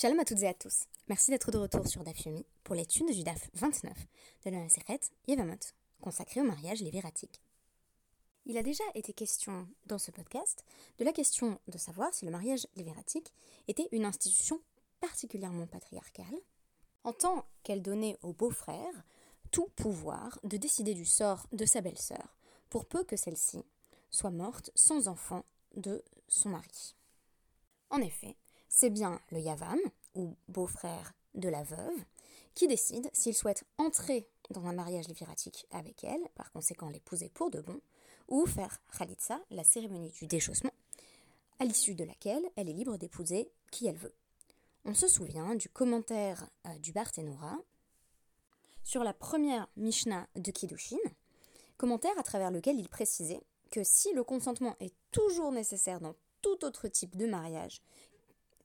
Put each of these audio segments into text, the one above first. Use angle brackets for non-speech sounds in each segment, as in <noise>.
Shalom à toutes et à tous. Merci d'être de retour sur DAF Yomi pour l'étude du DAF 29 de la Maseret Yevamot, consacré au mariage lévératique. Il a déjà été question dans ce podcast de la question de savoir si le mariage lévératique était une institution particulièrement patriarcale, en tant qu'elle donnait au beau-frère tout pouvoir de décider du sort de sa belle-sœur, pour peu que celle-ci soit morte sans enfant de son mari. En effet, c'est bien le Yavam, ou beau-frère de la veuve, qui décide s'il souhaite entrer dans un mariage léviratique avec elle, par conséquent l'épouser pour de bon, ou faire Khalitsa, la cérémonie du déchaussement, à l'issue de laquelle elle est libre d'épouser qui elle veut. On se souvient du commentaire euh, du Barthénora sur la première Mishnah de Kiddushin, commentaire à travers lequel il précisait que si le consentement est toujours nécessaire dans tout autre type de mariage,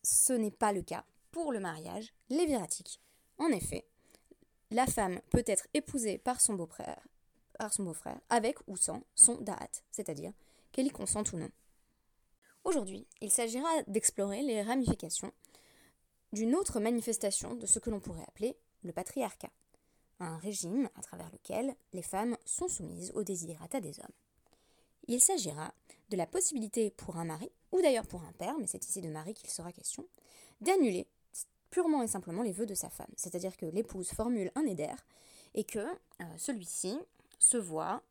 ce n'est pas le cas pour le mariage léviratique. En effet, la femme peut être épousée par son beau-frère, par son beau-frère, avec ou sans son da'at, c'est-à-dire qu'elle y consente ou non. Aujourd'hui, il s'agira d'explorer les ramifications d'une autre manifestation de ce que l'on pourrait appeler le patriarcat, un régime à travers lequel les femmes sont soumises aux désirata des hommes. Il s'agira de la possibilité pour un mari, ou d'ailleurs pour un père, mais c'est ici de mari qu'il sera question, d'annuler purement et simplement les vœux de sa femme. C'est-à-dire que l'épouse formule un éder et que euh, celui-ci se voit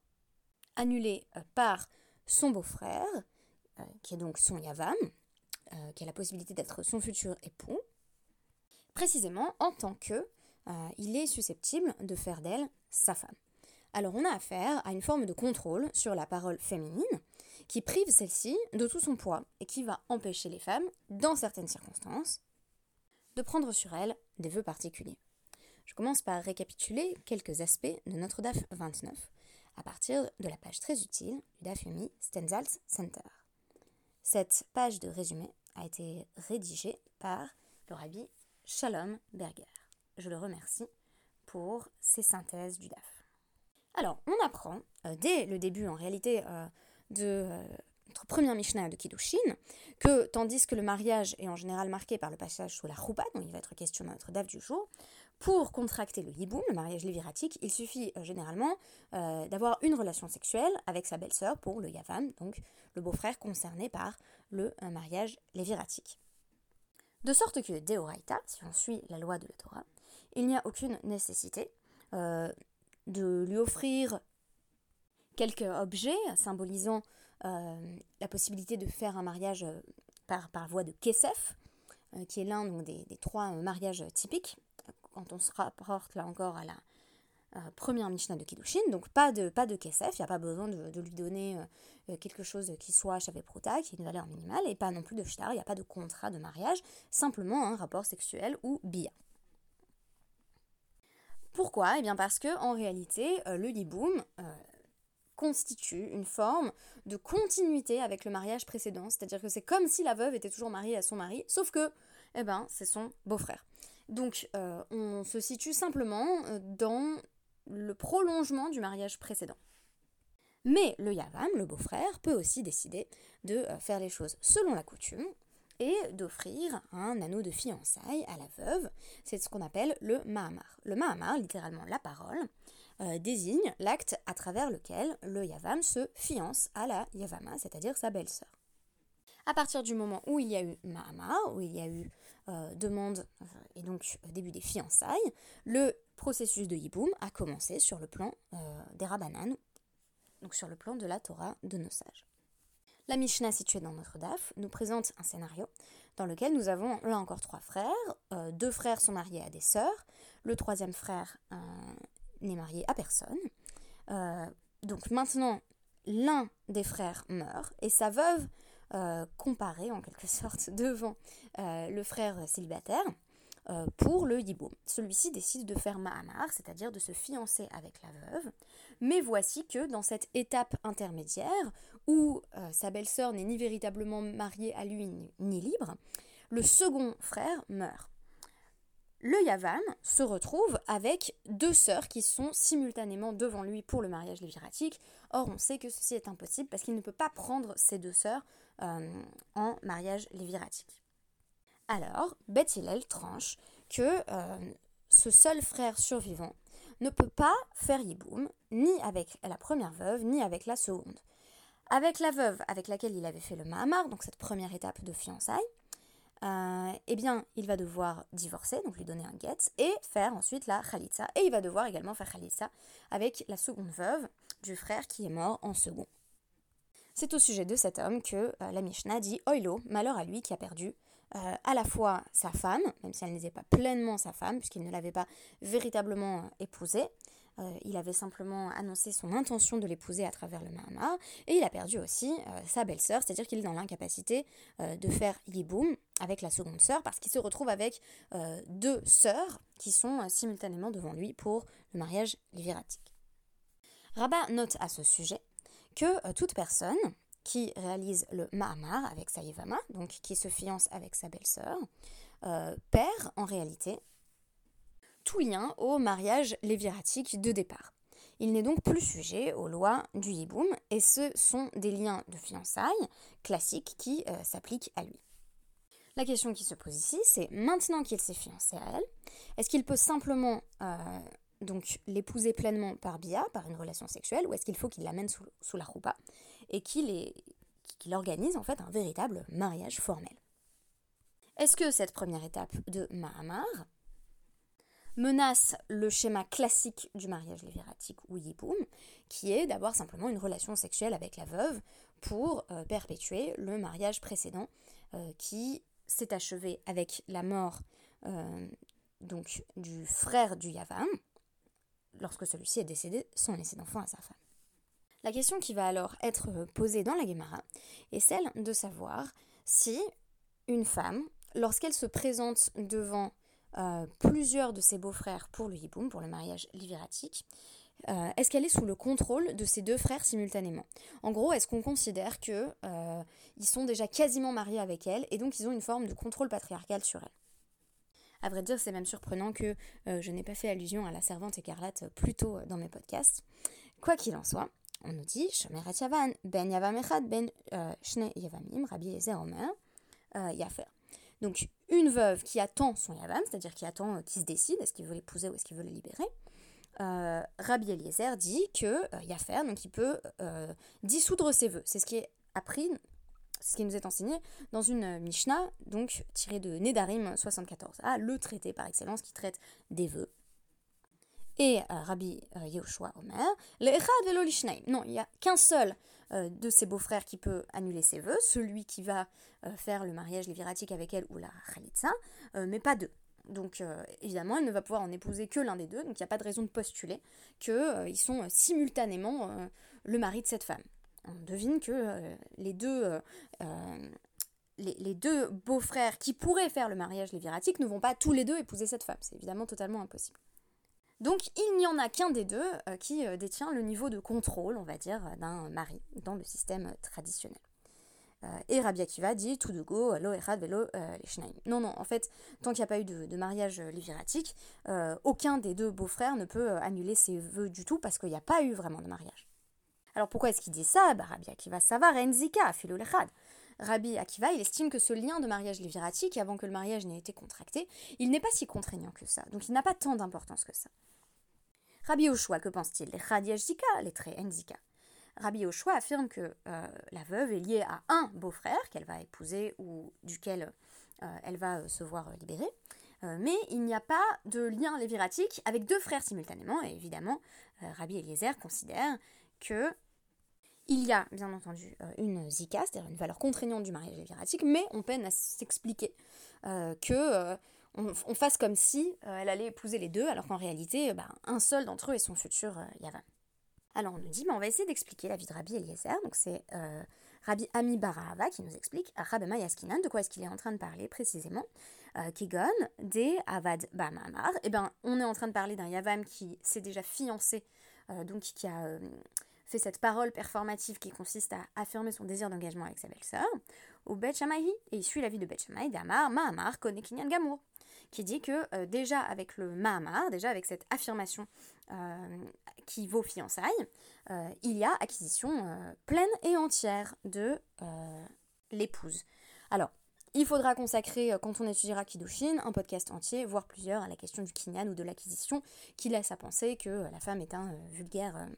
annulé euh, par son beau-frère, euh, qui est donc son yavam, qui a la possibilité d'être son futur époux, précisément en tant que il est susceptible de faire d'elle sa femme alors on a affaire à une forme de contrôle sur la parole féminine qui prive celle-ci de tout son poids et qui va empêcher les femmes, dans certaines circonstances, de prendre sur elles des vœux particuliers. Je commence par récapituler quelques aspects de notre DAF 29 à partir de la page très utile du DAF Yumi Stenzals Center. Cette page de résumé a été rédigée par le rabbi Shalom Berger. Je le remercie pour ses synthèses du DAF. Alors, on apprend, euh, dès le début en réalité euh, de euh, notre première Mishnah de Kiddushin, que tandis que le mariage est en général marqué par le passage sous la roupa, dont il va être question dans notre date du jour, pour contracter le hiboum, le mariage léviratique, il suffit généralement d'avoir une relation sexuelle avec sa belle-sœur pour le yavam, donc le beau-frère concerné par le mariage léviratique. De sorte que, Deoraita, si on suit la loi de la Torah, il n'y a aucune nécessité de lui offrir quelques objets symbolisant euh, la possibilité de faire un mariage euh, par, par voie de kesef, euh, qui est l'un des, trois mariages typiques, quand on se rapporte là encore à la première Mishnah de Kiddushin, donc pas de, pas de kesef, il n'y a pas besoin de, lui donner quelque chose qui soit chavé prota, qui ait une valeur minimale, et pas non plus de shtar, il n'y a pas de contrat de mariage, simplement un rapport sexuel ou bia. Pourquoi? Eh bien parce que en réalité, le liboum constitue une forme de continuité avec le mariage précédent, c'est-à-dire que c'est comme si la veuve était toujours mariée à son mari, sauf que, eh ben, c'est son beau-frère. Donc, euh, on se situe simplement dans le prolongement du mariage précédent. Mais le Yavam, le beau-frère, peut aussi décider de faire les choses selon la coutume, et d'offrir un anneau de fiançailles à la veuve. C'est ce qu'on appelle le Mahamar. Le Mahamar, littéralement la parole, euh, désigne l'acte à travers lequel le Yavam se fiance à la Yavama, c'est-à-dire sa belle-sœur. À partir du moment où il y a eu Mahamar, où il y a eu euh, demande et donc début des fiançailles, le processus de Yiboum a commencé sur le plan euh, des Rabbanan, donc sur le plan de la Torah de nos sages. La Mishnah située dans notre DAF nous présente un scénario dans lequel nous avons là encore trois frères. Euh, deux frères sont mariés à des sœurs. Le troisième frère euh, n'est marié à personne. Euh, donc maintenant, l'un des frères meurt et sa veuve comparaît en quelque <laughs> sorte devant le frère célibataire euh, pour le Yiboum. Celui-ci décide de faire Mahamar, c'est-à-dire de se fiancer avec la veuve. Mais voici que dans cette étape intermédiaire, où euh, sa belle-sœur n'est ni véritablement mariée à lui ni, libre, le second frère meurt. Le Yavam se retrouve avec deux sœurs qui sont simultanément devant lui pour le mariage léviratique. Or, on sait que ceci est impossible parce qu'il ne peut pas prendre ces deux sœurs euh, en mariage léviratique. Alors, Beth Hillel tranche que ce seul frère survivant ne peut pas faire Yiboum, ni avec la première veuve, ni avec la seconde. Avec la veuve avec laquelle il avait fait le Mahamar, donc cette première étape de fiançailles, euh, eh bien, il va devoir divorcer, donc lui donner un get, et faire ensuite la Khalitsa. Et il va devoir également faire Khalitsa avec la seconde veuve du frère qui est mort en second. C'est au sujet de cet homme que euh, la Mishnah dit Oilo, malheur à lui qui a perdu euh, à la fois sa femme, même si elle n'était pas pleinement sa femme, puisqu'il ne l'avait pas véritablement épousée, il avait simplement annoncé son intention de l'épouser à travers le Mahamar, et il a perdu aussi sa belle-sœur, c'est-à-dire qu'il est dans l'incapacité de faire Yiboum avec la seconde sœur, parce qu'il se retrouve avec deux sœurs qui sont simultanément devant lui pour le mariage léviratique. Rabat note à ce sujet que toute personne qui réalise le Mahamar avec sa Yevama, donc qui se fiance avec sa belle-sœur, perd en réalité tout lien au mariage léviratique de départ. Il n'est donc plus sujet aux lois du Yiboum et ce sont des liens de fiançailles classiques qui euh, s'appliquent à lui. La question qui se pose ici, c'est maintenant qu'il s'est fiancé à elle, est-ce qu'il peut simplement euh, l'épouser pleinement par Bia, par une relation sexuelle, ou est-ce qu'il faut qu'il l'amène sous, la roupa et qu'il organise en fait un véritable mariage formel? Est-ce que cette première étape de Mahamar menace le schéma classique du mariage léviratique ou yiboum, qui est d'avoir simplement une relation sexuelle avec la veuve pour euh, perpétuer le mariage précédent euh, qui s'est achevé avec la mort euh, donc du frère du Yavam, lorsque celui-ci est décédé sans laisser d'enfant à sa femme. La question qui va alors être posée dans la Gemara est celle de savoir si une femme, lorsqu'elle se présente devant euh, plusieurs de ses beaux-frères pour le hiboum, pour le mariage liviratique, euh, est-ce qu'elle est sous le contrôle de ses deux frères simultanément? En gros, est-ce qu'on considère qu'ils euh, sont déjà quasiment mariés avec elle et donc ils ont une forme de contrôle patriarcal sur elle? À vrai dire, c'est même surprenant que je n'ai pas fait allusion à la servante écarlate plus tôt dans mes podcasts. Quoi qu'il en soit, on nous dit Ben Yavam Echad, Ben Shne Yavamim, Rabbi Yafer. Donc une veuve qui attend son yavam, c'est-à-dire qui attend euh, qu'il se décide, est-ce qu'il veut l'épouser ou est-ce qu'il veut le libérer. Euh, Rabbi Eliezer dit que euh, Yafer, donc il peut dissoudre ses vœux. C'est ce qui est appris, ce qui nous est enseigné dans une Mishnah, donc tirée de Nedarim 74. Ah, le traité par excellence qui traite des vœux. Et Rabbi Yehoshua Omer, le velo Non, il n'y a qu'un seul euh, de ses beaux-frères qui peut annuler ses vœux, celui qui va euh, faire le mariage léviratique avec elle ou la khalitsa, euh, mais pas deux. Donc évidemment, elle ne va pouvoir en épouser que l'un des deux, donc il n'y a pas de raison de postuler qu'ils sont simultanément le mari de cette femme. On devine que les deux les, beaux-frères qui pourraient faire le mariage léviratique ne vont pas tous les deux épouser cette femme. C'est évidemment totalement impossible. Donc il n'y en a qu'un des deux euh, qui euh, détient le niveau de contrôle, on va dire, d'un mari dans le système traditionnel. Euh, et Rabbi Akiva dit tout de go, lo erad velo les Non, non, en fait, tant qu'il n'y a pas eu de, mariage léviratique, aucun des deux beaux-frères ne peut annuler ses vœux du tout parce qu'il n'y a pas eu vraiment de mariage. Alors pourquoi est-ce qu'il dit ça? Bah, Rabbi Akiva, ça va, renzika, philo lechad. Rabbi Akiva, il estime que ce lien de mariage léviratique, avant que le mariage n'ait été contracté, il n'est pas si contraignant que ça. Donc il n'a pas tant d'importance que ça. Rabbi Oshua, que pense-t-il? Les les traits Enzika. Rabbi Oshua affirme que euh, la veuve est liée à un beau-frère qu'elle va épouser ou duquel euh, elle va euh, se voir libérée. mais il n'y a pas de lien léviratique avec deux frères simultanément. Et évidemment, Rabbi Eliezer considère que il y a bien entendu une zika, c'est-à-dire une valeur contraignante du mariage léviratique, mais on peine à s'expliquer que on, fasse comme si euh, elle allait épouser les deux, alors qu'en réalité, euh, bah, un seul d'entre eux est son futur euh, Yavam. Alors on nous dit, mais on va essayer d'expliquer la vie de Rabbi Eliezer. Donc c'est Rabbi Ami Barahava qui nous explique Rabbi Yaskinan de quoi est-ce qu'il est en train de parler précisément. Kigon, des Avad Bamamar. Eh bien, on est en train de parler d'un Yavam qui s'est déjà fiancé, donc qui a fait cette parole performative qui consiste à affirmer son désir d'engagement avec sa belle-sœur, au Bet et il suit la vie de Bet Shammai, d'Amar, Mahamar, Kone Kinyan Gamour qui dit que euh, déjà avec le Mahamar, déjà avec cette affirmation euh, qui vaut fiançailles, euh, il y a acquisition pleine et entière de l'épouse. Alors, il faudra consacrer, quand on étudiera Kiddushin, un podcast entier, voire plusieurs, à la question du kinyan ou de l'acquisition, qui laisse à penser que la femme est un vulgaire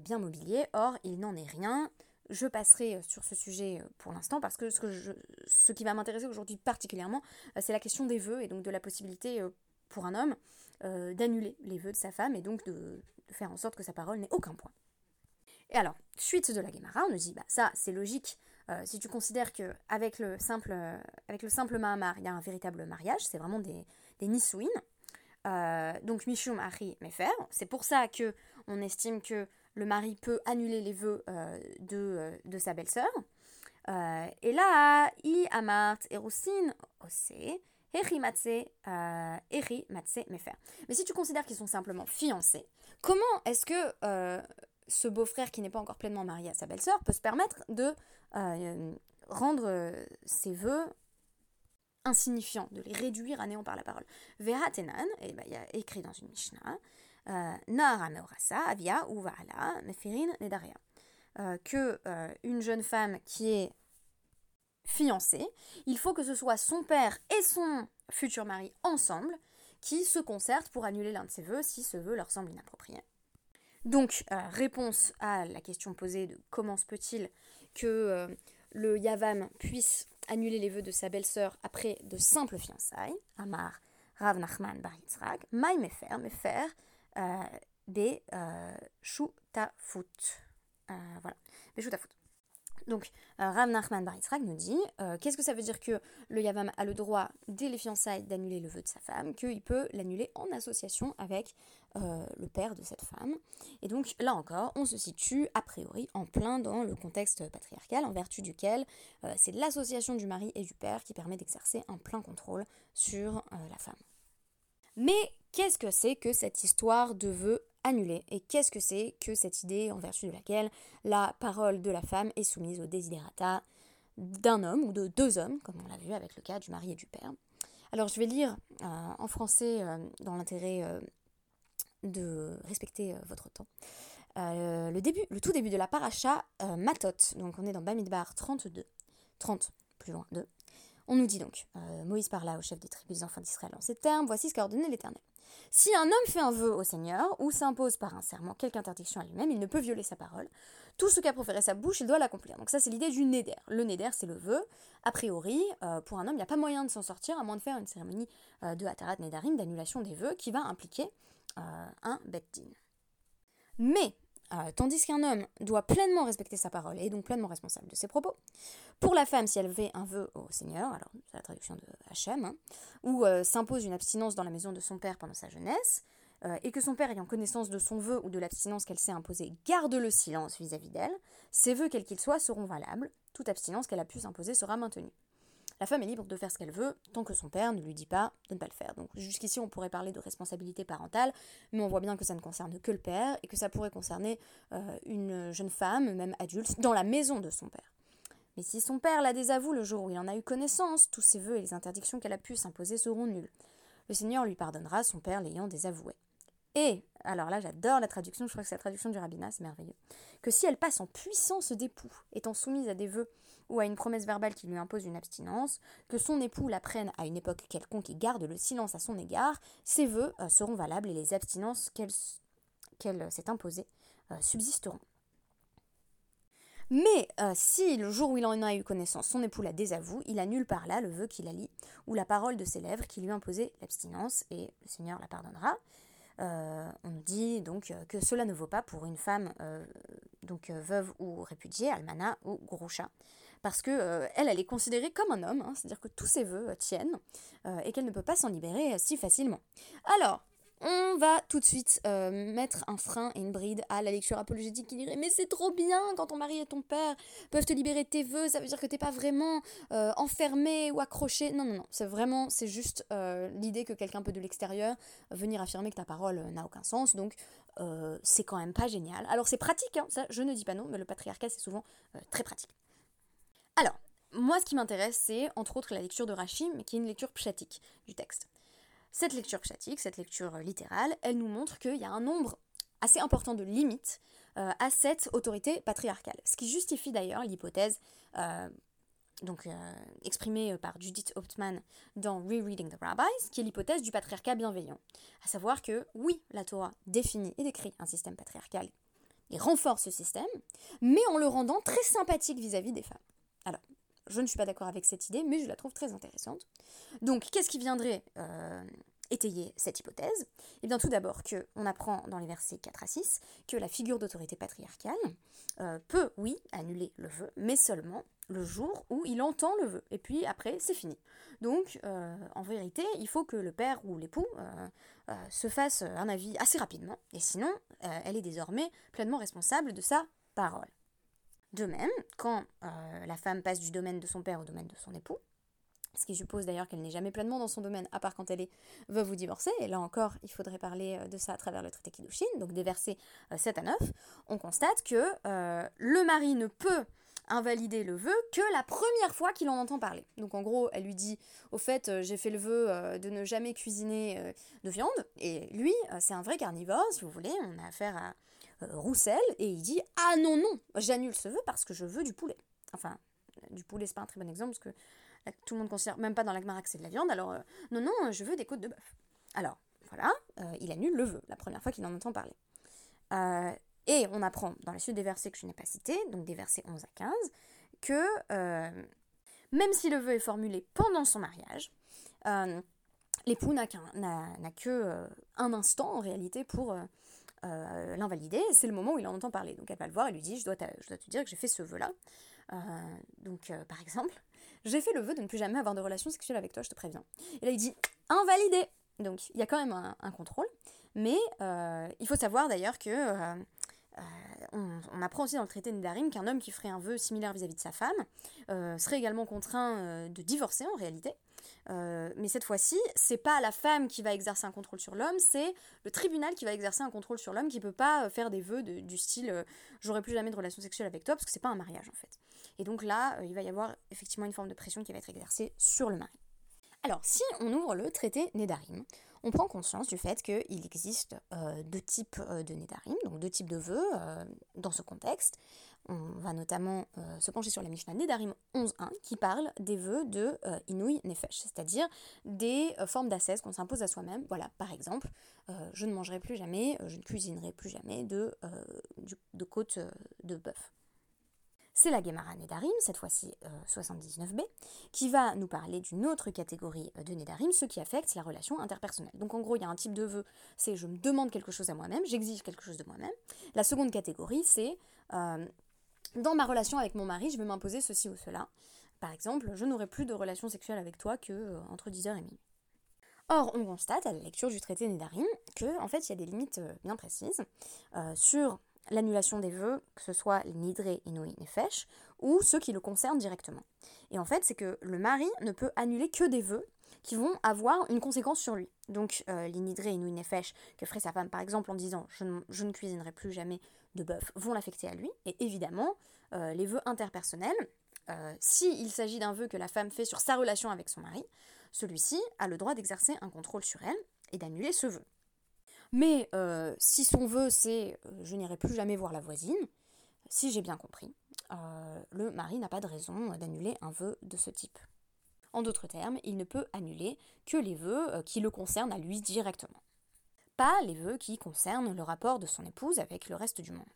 bien mobilier. Or, il n'en est rien. Je passerai sur ce sujet pour l'instant parce que ce, qui va m'intéresser aujourd'hui particulièrement, c'est la question des vœux et donc de la possibilité pour un homme d'annuler les vœux de sa femme et donc de, faire en sorte que sa parole n'ait aucun point. Et alors, suite de la Gemara, on nous dit, bah ça c'est logique, euh, si tu considères que avec le simple, euh, avec le simple Mahamar, il y a un véritable mariage, c'est vraiment des, des nisouines. Euh, donc Mishum Ari Mefer, c'est pour ça que on estime que le mari peut annuler les vœux de, de sa belle-sœur. et là, I Amart Erusin Ose, Eri Matse, Eri Mefer. Mais si tu considères qu'ils sont simplement fiancés, comment est-ce que ce beau-frère qui n'est pas encore pleinement marié à sa belle-sœur peut se permettre de euh, rendre euh, ses vœux insignifiants, de les réduire à néant par la parole? Tenan, et ben, il y a écrit dans une Mishnah, euh, Avia ou Vaala, Mefirin Nedaria, que une jeune femme qui est fiancée, il faut que ce soit son père et son futur mari ensemble qui se concertent pour annuler l'un de ses vœux si ce vœu leur semble inapproprié. Donc, réponse à la question posée de comment se peut-il que euh, le Yavam puisse annuler les vœux de sa belle-sœur après de simples fiançailles, Amar Rav Nachman Bar Mefer, euh, des euh. Euh, voilà, des. Donc, Rav Nachman Bar nous dit qu'est-ce que ça veut dire que le Yavam a le droit, dès les fiançailles, d'annuler le vœu de sa femme, qu'il peut l'annuler en association avec le père de cette femme? Et donc, là encore, on se situe a priori en plein dans le contexte patriarcal, en vertu duquel c'est l'association du mari et du père qui permet d'exercer un plein contrôle sur la femme. Mais qu'est-ce que c'est que cette histoire de vœu annulé Et qu'est-ce que c'est que cette idée en vertu de laquelle la parole de la femme est soumise au desiderata d'un homme ou de deux hommes, comme on l'a vu avec le cas du mari et du père Alors je vais lire euh, en français euh, dans l'intérêt euh, de respecter votre temps. le, début, le tout début de la paracha Matot, donc on est dans Bamidbar 32, 30 plus loin 2. On nous dit donc, Moïse parla au chef des tribus des enfants d'Israël en ces termes, voici ce qu'a ordonné l'Éternel. Si un homme fait un vœu au Seigneur ou s'impose par un serment quelque interdiction à lui-même, il ne peut violer sa parole. Tout ce qu'a proféré sa bouche, il doit l'accomplir. Donc ça, c'est l'idée du neder. Le neder, c'est le vœu. A priori, euh, pour un homme, il n'y a pas moyen de s'en sortir à moins de faire une cérémonie euh, de Hatarat Nedarim, d'annulation des vœux, qui va impliquer euh, un beddin. Mais euh, tandis qu'un homme doit pleinement respecter sa parole et est donc pleinement responsable de ses propos. Pour la femme, si elle fait un vœu au Seigneur, alors c'est la traduction de Hachem, hein, ou euh, s'impose une abstinence dans la maison de son père pendant sa jeunesse, euh, et que son père, ayant connaissance de son vœu ou de l'abstinence qu'elle s'est imposée, garde le silence vis-à-vis d'elle, ses vœux, quels qu'ils soient, seront valables, toute abstinence qu'elle a pu s'imposer sera maintenue la femme est libre de faire ce qu'elle veut tant que son père ne lui dit pas de ne pas le faire. Donc jusqu'ici on pourrait parler de responsabilité parentale, mais on voit bien que ça ne concerne que le père et que ça pourrait concerner euh, une jeune femme, même adulte, dans la maison de son père. Mais si son père la désavoue le jour où il en a eu connaissance, tous ses vœux et les interdictions qu'elle a pu s'imposer seront nuls. Le Seigneur lui pardonnera, son père l'ayant désavoué. Et, alors là j'adore la traduction, je crois que c'est la traduction du rabbinat, c'est merveilleux, que si elle passe en puissance d'époux, étant soumise à des vœux ou à une promesse verbale qui lui impose une abstinence, que son époux la prenne à une époque quelconque et garde le silence à son égard, ses vœux euh, seront valables et les abstinences qu'elle s'est imposées euh, subsisteront. Mais euh, si le jour où il en a eu connaissance, son époux la désavoue, il annule par là le vœu qu'il a lit ou la parole de ses lèvres qui lui imposait l'abstinence et le Seigneur la pardonnera. On nous dit donc que cela ne vaut pas pour une femme donc veuve ou répudiée, almana ou groucha, parce que euh, elle, elle est considérée comme un homme, hein, c'est-à-dire que tous ses euh, tiennent euh, et qu'elle ne peut pas s'en libérer si facilement. Alors, on va tout de suite mettre un frein et une bride à la lecture apologétique qui dirait mais c'est trop bien quand ton mari et ton père peuvent te libérer de tes vœux, ça veut dire que t'es pas vraiment enfermé ou accroché. Non, non, non, c'est vraiment, c'est juste l'idée que quelqu'un peut de l'extérieur venir affirmer que ta parole n'a aucun sens, donc c'est quand même pas génial. Alors c'est pratique, hein, ça je ne dis pas non, mais le patriarcat c'est souvent très pratique. Alors, moi, ce qui m'intéresse, c'est entre autres la lecture de Rachim, qui est une lecture pshatique du texte. Cette lecture pshatique, cette lecture littérale, elle nous montre qu'il y a un nombre assez important de limites euh, à cette autorité patriarcale. Ce qui justifie d'ailleurs l'hypothèse euh, exprimée par Judith Hauptmann dans Rereading the Rabbis, qui est l'hypothèse du patriarcat bienveillant. À savoir que oui, la Torah définit et décrit un système patriarcal et renforce ce système, mais en le rendant très sympathique vis-à-vis des femmes. Alors, je ne suis pas d'accord avec cette idée, mais je la trouve très intéressante. Donc, qu'est-ce qui viendrait euh, étayer cette hypothèse? Eh bien, tout d'abord, qu'on apprend dans les versets 4 à 6 que la figure d'autorité patriarcale euh, peut, oui, annuler le vœu, mais seulement le jour où il entend le vœu. Et puis après, c'est fini. Donc, euh, en vérité, il faut que le père ou l'époux se fasse un avis assez rapidement, et sinon, elle est désormais pleinement responsable de sa parole. De même, quand euh, la femme passe du domaine de son père au domaine de son époux, ce qui suppose d'ailleurs qu'elle n'est jamais pleinement dans son domaine, à part quand elle est veuve ou divorcée, et là encore, il faudrait parler euh, de ça à travers le traité Kiddushin, donc des versets 7 euh, à 9, on constate que le mari ne peut invalider le vœu que la première fois qu'il en entend parler. Donc en gros, elle lui dit, au fait, j'ai fait le vœu de ne jamais cuisiner de viande, et lui, c'est un vrai carnivore, si vous voulez, on a affaire à Roussel et il dit Ah non, non, j'annule ce vœu parce que je veux du poulet. Enfin, du poulet, c'est pas un très bon exemple parce que tout le monde considère, même pas dans la que c'est de la viande, alors euh, non, non, je veux des côtes de bœuf. Alors, voilà, euh, il annule le vœu la première fois qu'il en entend parler. et on apprend dans la suite des versets que je n'ai pas cités, donc des versets 11 à 15, que même si le vœu est formulé pendant son mariage, l'époux n'a que un instant en réalité pour euh, l'invalider, c'est le moment où il en entend parler. Donc elle va le voir et lui dit, je dois, je dois te dire que j'ai fait ce vœu-là. Euh, donc euh, par exemple, j'ai fait le vœu de ne plus jamais avoir de relations sexuelles avec toi, je te préviens. Et là il dit, invalidé Donc il y a quand même un, contrôle. Mais il faut savoir d'ailleurs que... On, apprend aussi dans le traité de Nedarim qu'un homme qui ferait un vœu similaire vis-à-vis de sa femme serait également contraint de divorcer en réalité. Euh, mais cette fois-ci, c'est pas la femme qui va exercer un contrôle sur l'homme, c'est le tribunal qui va exercer un contrôle sur l'homme qui peut pas euh, faire des vœux du style euh, j'aurai plus jamais de relation sexuelle avec toi parce que c'est pas un mariage en fait. Et donc là, il va y avoir effectivement une forme de pression qui va être exercée sur le mari. Alors, si on ouvre le traité Nédarim, on prend conscience du fait qu'il existe deux types de Nédarim, donc deux types de vœux dans ce contexte. On va notamment euh, se pencher sur la Mishnah Nedarim 11.1 qui parle des vœux de euh, Inouï Nefesh, c'est-à-dire des euh, formes d'ascèse qu'on s'impose à soi-même. Voilà, par exemple, je ne mangerai plus jamais, je ne cuisinerai plus jamais de, de côte de bœuf. C'est la Gemara Nedarim, cette fois-ci 79b, qui va nous parler d'une autre catégorie de Nedarim, ce qui affecte la relation interpersonnelle. Donc en gros, il y a un type de vœu, c'est je me demande quelque chose à moi-même, j'exige quelque chose de moi-même. La seconde catégorie, c'est dans ma relation avec mon mari, je vais m'imposer ceci ou cela. Par exemple, je n'aurai plus de relation sexuelle avec toi que euh, entre 10h et minuit. Or, on constate à la lecture du traité Nédarim que, en fait, il y a des limites euh, bien précises euh, sur l'annulation des vœux, que ce soit les nidré, inouï, nefesh, ou ceux qui le concernent directement. Et en fait, c'est que le mari ne peut annuler que des vœux qui vont avoir une conséquence sur lui. Donc, les nidré, inouï, nefesh, que ferait sa femme par exemple en disant je je ne cuisinerai plus jamais de bœuf vont l'affecter à lui. Et évidemment, euh, les vœux interpersonnels, euh, s'il s'agit d'un vœu que la femme fait sur sa relation avec son mari, celui-ci a le droit d'exercer un contrôle sur elle et d'annuler ce vœu. Mais euh, si son vœu c'est je n'irai plus jamais voir la voisine, si j'ai bien compris, le mari n'a pas de raison d'annuler un vœu de ce type. En d'autres termes, il ne peut annuler que les vœux qui le concernent à lui directement pas les vœux qui concernent le rapport de son épouse avec le reste du monde.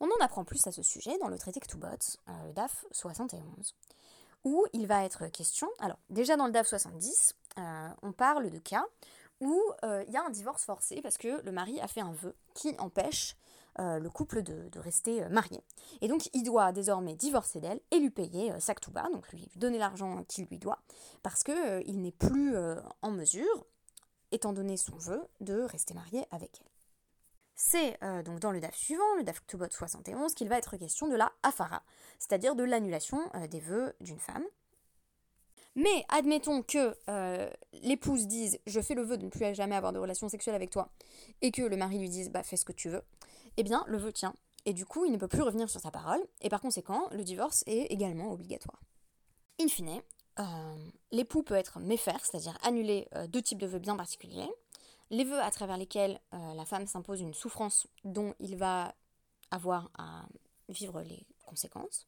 On en apprend plus à ce sujet dans le traité Ktubot, euh, le DAF 71, où il va être question, alors déjà dans le DAF 70, euh, on parle de cas où euh, il y a un divorce forcé parce que le mari a fait un vœu qui empêche le couple de, rester marié. Et donc il doit désormais divorcer d'elle et lui payer Ktuba, donc lui, donner l'argent qu'il lui doit, parce qu'il n'est plus en mesure étant donné son vœu de rester marié avec elle. C'est euh, donc dans le DAF suivant, le DAF Ktubot 71, qu'il va être question de la afara, c'est-à-dire de l'annulation euh, des vœux d'une femme. Mais admettons que euh, l'épouse dise je fais le vœu de ne plus jamais avoir de relation sexuelle avec toi, et que le mari lui dise bah fais ce que tu veux, eh bien le vœu tient, et du coup il ne peut plus revenir sur sa parole, et par conséquent le divorce est également obligatoire. In fine, euh, l'époux peut être méfaire, c'est-à-dire annuler euh, deux types de vœux bien particuliers. Les vœux à travers lesquels la femme s'impose une souffrance dont il va avoir à vivre les conséquences.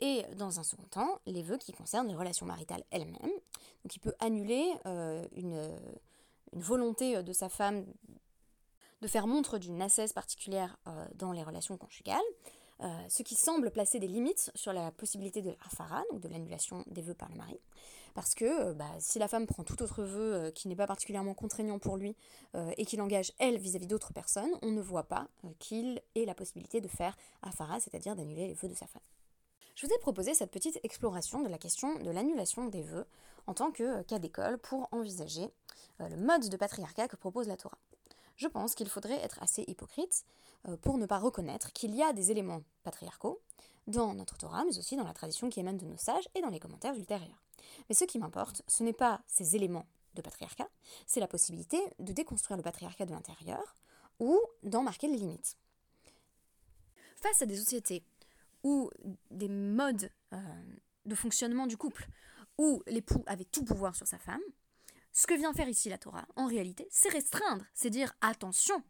Et dans un second temps, les vœux qui concernent les relations maritales elles-mêmes. Donc il peut annuler une, une, volonté de sa femme de faire montre d'une assesse particulière dans les relations conjugales, ce qui semble placer des limites sur la possibilité de l'afara, donc de l'annulation des vœux par le mari. Parce que euh, bah, si la femme prend tout autre vœu euh, qui n'est pas particulièrement contraignant pour lui euh, et qu'il engage elle vis-à-vis d'autres personnes, on ne voit pas qu'il ait la possibilité de faire afara, c'est-à-dire d'annuler les vœux de sa femme. Je vous ai proposé cette petite exploration de la question de l'annulation des vœux en tant que cas d'école pour envisager le mode de patriarcat que propose la Torah. Je pense qu'il faudrait être assez hypocrite pour ne pas reconnaître qu'il y a des éléments patriarcaux dans notre Torah, mais aussi dans la tradition qui émane de nos sages et dans les commentaires ultérieurs. Mais ce qui m'importe, ce n'est pas ces éléments de patriarcat, c'est la possibilité de déconstruire le patriarcat de l'intérieur ou d'en marquer les limites. Face à des sociétés où des modes euh, de fonctionnement du couple, où l'époux avait tout pouvoir sur sa femme, ce que vient faire ici la Torah, en réalité, c'est restreindre, c'est dire attention,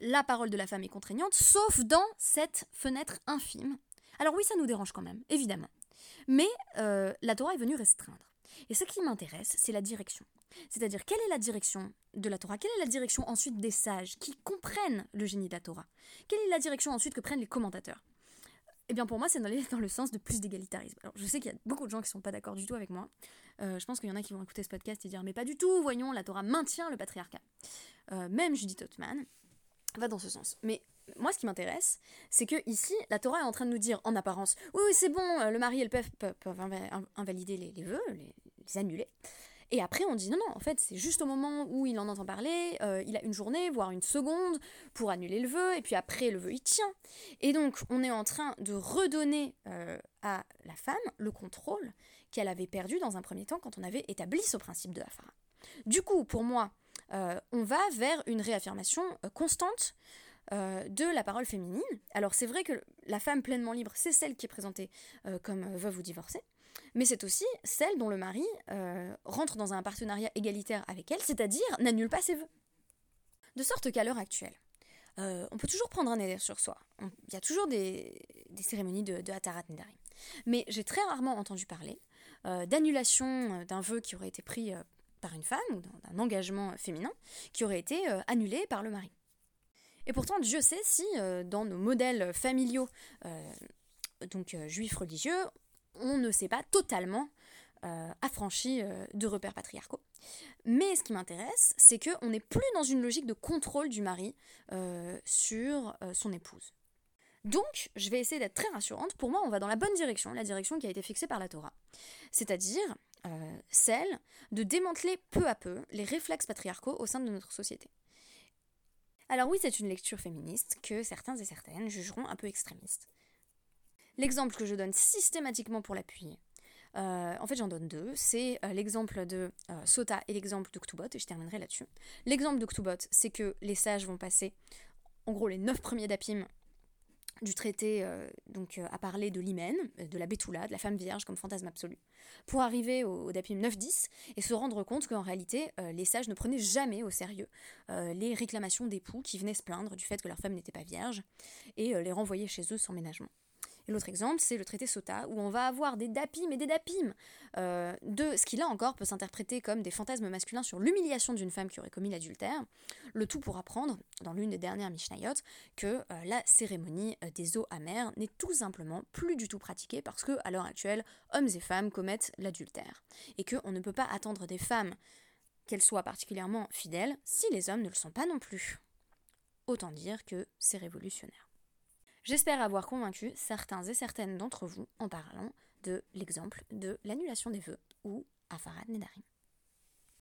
la parole de la femme est contraignante, sauf dans cette fenêtre infime. Alors oui, ça nous dérange quand même, évidemment. Mais euh, la Torah est venue restreindre. Et ce qui m'intéresse, c'est la direction. C'est-à-dire, quelle est la direction de la Torah? Quelle est la direction ensuite des sages qui comprennent le génie de la Torah? Quelle est la direction ensuite que prennent les commentateurs? Eh bien pour moi, c'est d'aller <laughs> dans le sens de plus d'égalitarisme. Alors je sais qu'il y a beaucoup de gens qui ne sont pas d'accord du tout avec moi. Euh, je pense qu'il y en a qui vont écouter ce podcast et dire mais pas du tout, voyons, la Torah maintient le patriarcat. Euh, même Judith Ottman va dans ce sens. Mais moi, ce qui m'intéresse, c'est que ici, la Torah est en train de nous dire, en apparence, oui, oui, c'est bon, euh, le mari et le père peuvent, invalider les, vœux, les, annuler. Et après, on dit non, non, en fait, c'est juste au moment où il en entend parler, euh, il a une journée, voire une seconde, pour annuler le vœu, et puis après, le vœu, il tient. Et donc, on est en train de redonner euh, à la femme le contrôle qu'elle avait perdu dans un premier temps quand on avait établi ce principe de la fara. Du coup, pour moi, on va vers une réaffirmation constante euh, de la parole féminine. Alors c'est vrai que la femme pleinement libre, c'est celle qui est présentée euh, comme euh, veuve ou divorcée, mais c'est aussi celle dont le mari rentre dans un partenariat égalitaire avec elle, c'est-à-dire n'annule pas ses vœux. De sorte qu'à l'heure actuelle, on peut toujours prendre un neder sur soi. Il y a toujours des, cérémonies de, Hatarat Nedarim. Mais j'ai très rarement entendu parler d'annulation d'un vœu qui aurait été pris par une femme ou d'un engagement féminin qui aurait été annulé par le mari. Et pourtant, Dieu sait si euh, dans nos modèles familiaux, euh, donc euh, juifs religieux, on ne s'est pas totalement affranchi de repères patriarcaux. Mais ce qui m'intéresse, c'est qu'on n'est plus dans une logique de contrôle du mari sur son épouse. Donc, je vais essayer d'être très rassurante. Pour moi, on va dans la bonne direction, la direction qui a été fixée par la Torah. C'est-à-dire celle de démanteler peu à peu les réflexes patriarcaux au sein de notre société. Alors oui, c'est une lecture féministe que certains et certaines jugeront un peu extrémiste. L'exemple que je donne systématiquement pour l'appuyer, euh, en fait j'en donne deux, c'est euh, l'exemple de euh, Sota et l'exemple de Ktubot, et je terminerai là-dessus. L'exemple de Ktubot, c'est que les sages vont passer, en gros les neuf premiers d'Apim, du traité donc à parler de l'hymen, de la bétoula, de la femme vierge comme fantasme absolu, pour arriver au, Dapim 9-10 et se rendre compte qu'en réalité les sages ne prenaient jamais au sérieux les réclamations d'époux qui venaient se plaindre du fait que leur femme n'était pas vierge et les renvoyer chez eux sans ménagement. Et l'autre exemple, c'est le traité Sota, où on va avoir des dapim et des dapim euh, de ce qui là encore peut s'interpréter comme des fantasmes masculins sur l'humiliation d'une femme qui aurait commis l'adultère. Le tout pour apprendre, dans l'une des dernières Mishnayot, que euh, la cérémonie euh, des eaux amères n'est tout simplement plus du tout pratiquée parce que, à l'heure actuelle, hommes et femmes commettent l'adultère. Et qu'on ne peut pas attendre des femmes qu'elles soient particulièrement fidèles si les hommes ne le sont pas non plus. Autant dire que c'est révolutionnaire. J'espère avoir convaincu certains et certaines d'entre vous en parlant de l'exemple de l'annulation des vœux ou Afarad Nedarim.